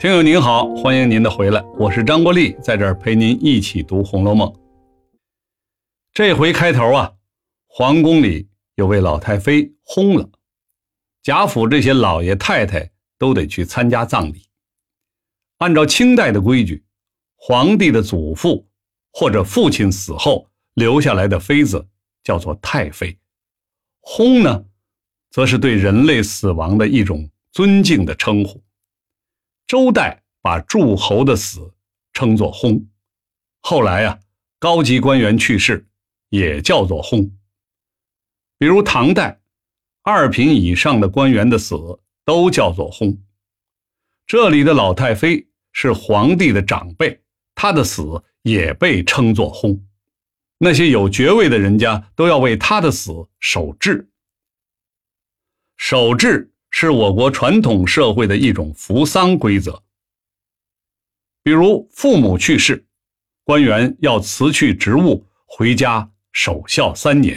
听友您好，欢迎您的回来，我是张国立，在这儿陪您一起读《红楼梦》。这回开头啊，皇宫里有位老太妃轰了，贾府这些老爷太太都得去参加葬礼。按照清代的规矩，皇帝的祖父或者父亲死后留下来的妃子叫做太妃，轰呢，则是对人类死亡的一种尊敬的称呼。周代把诸侯的死称作薨，后来啊，高级官员去世也叫做薨。比如唐代，二品以上的官员的死都叫做薨。这里的老太妃是皇帝的长辈，她的死也被称作薨。那些有爵位的人家都要为她的死守制。守制。是我国传统社会的一种扶丧规则。比如父母去世，官员要辞去职务回家守孝三年；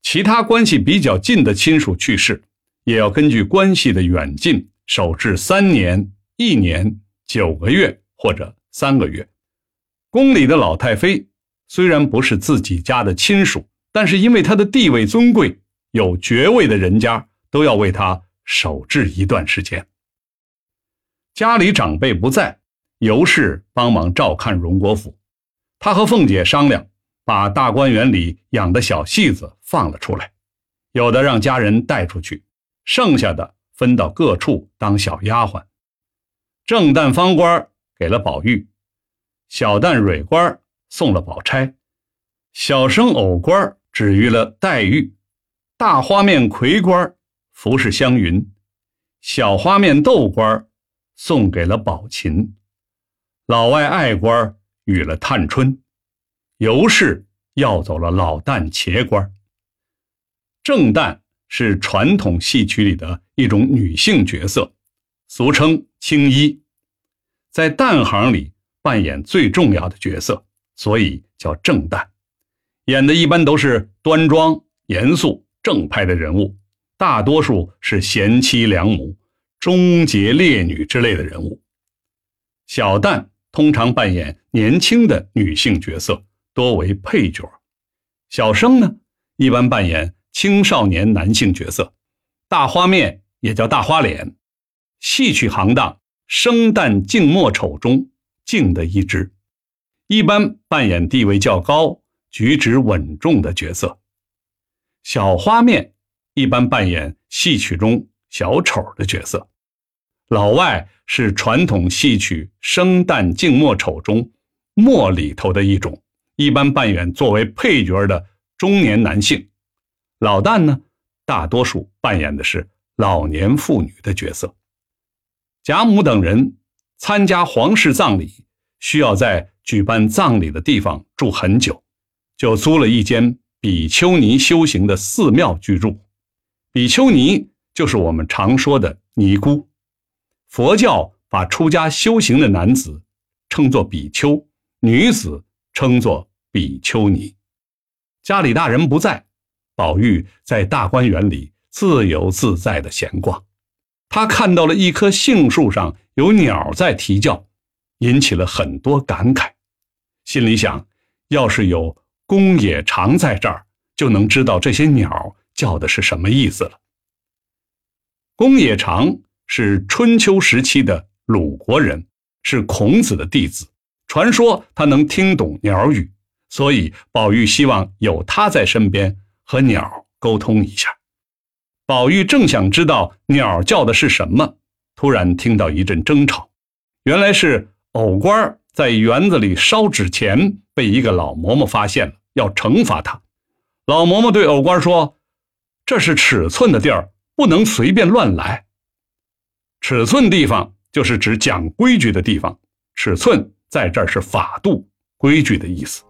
其他关系比较近的亲属去世，也要根据关系的远近守制三年、一年、九个月或者三个月。宫里的老太妃虽然不是自己家的亲属，但是因为她的地位尊贵，有爵位的人家都要为她。守制一段时间，家里长辈不在，尤氏帮忙照看荣国府。他和凤姐商量，把大观园里养的小戏子放了出来，有的让家人带出去，剩下的分到各处当小丫鬟。正旦方官给了宝玉，小旦蕊官送了宝钗，小生藕官指于了黛玉，大花面魁官。服侍湘云，小花面豆官送给了宝琴，老外爱官与了探春，尤氏要走了老旦茄官。正旦是传统戏曲里的一种女性角色，俗称青衣，在旦行里扮演最重要的角色，所以叫正旦。演的一般都是端庄、严肃、正派的人物。大多数是贤妻良母、忠节烈女之类的人物。小旦通常扮演年轻的女性角色，多为配角。小生呢，一般扮演青少年男性角色。大花面也叫大花脸，戏曲行当生旦净末丑中净的一支，一般扮演地位较高、举止稳重的角色。小花面。一般扮演戏曲中小丑的角色，老外是传统戏曲生旦净末丑中末里头的一种，一般扮演作为配角的中年男性。老旦呢，大多数扮演的是老年妇女的角色。贾母等人参加皇室葬礼，需要在举办葬礼的地方住很久，就租了一间比丘尼修行的寺庙居住。比丘尼就是我们常说的尼姑，佛教把出家修行的男子称作比丘，女子称作比丘尼。家里大人不在，宝玉在大观园里自由自在的闲逛。他看到了一棵杏树上有鸟在啼叫，引起了很多感慨，心里想：要是有公冶长在这儿，就能知道这些鸟。叫的是什么意思了？公冶长是春秋时期的鲁国人，是孔子的弟子。传说他能听懂鸟语，所以宝玉希望有他在身边和鸟沟通一下。宝玉正想知道鸟叫的是什么，突然听到一阵争吵，原来是藕官在园子里烧纸钱，被一个老嬷嬷发现了，要惩罚他。老嬷嬷对藕官说。这是尺寸的地儿，不能随便乱来。尺寸地方就是指讲规矩的地方，尺寸在这儿是法度、规矩的意思。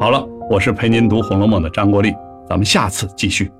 好了，我是陪您读《红楼梦》的张国立，咱们下次继续。